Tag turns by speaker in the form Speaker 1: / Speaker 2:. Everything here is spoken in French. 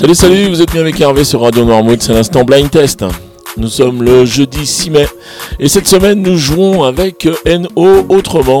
Speaker 1: Salut, salut, vous êtes bien avec Hervé sur Radio Noirmouth, c'est l'instant Blind Test. Nous sommes le jeudi 6 mai et cette semaine nous jouons avec NO autrement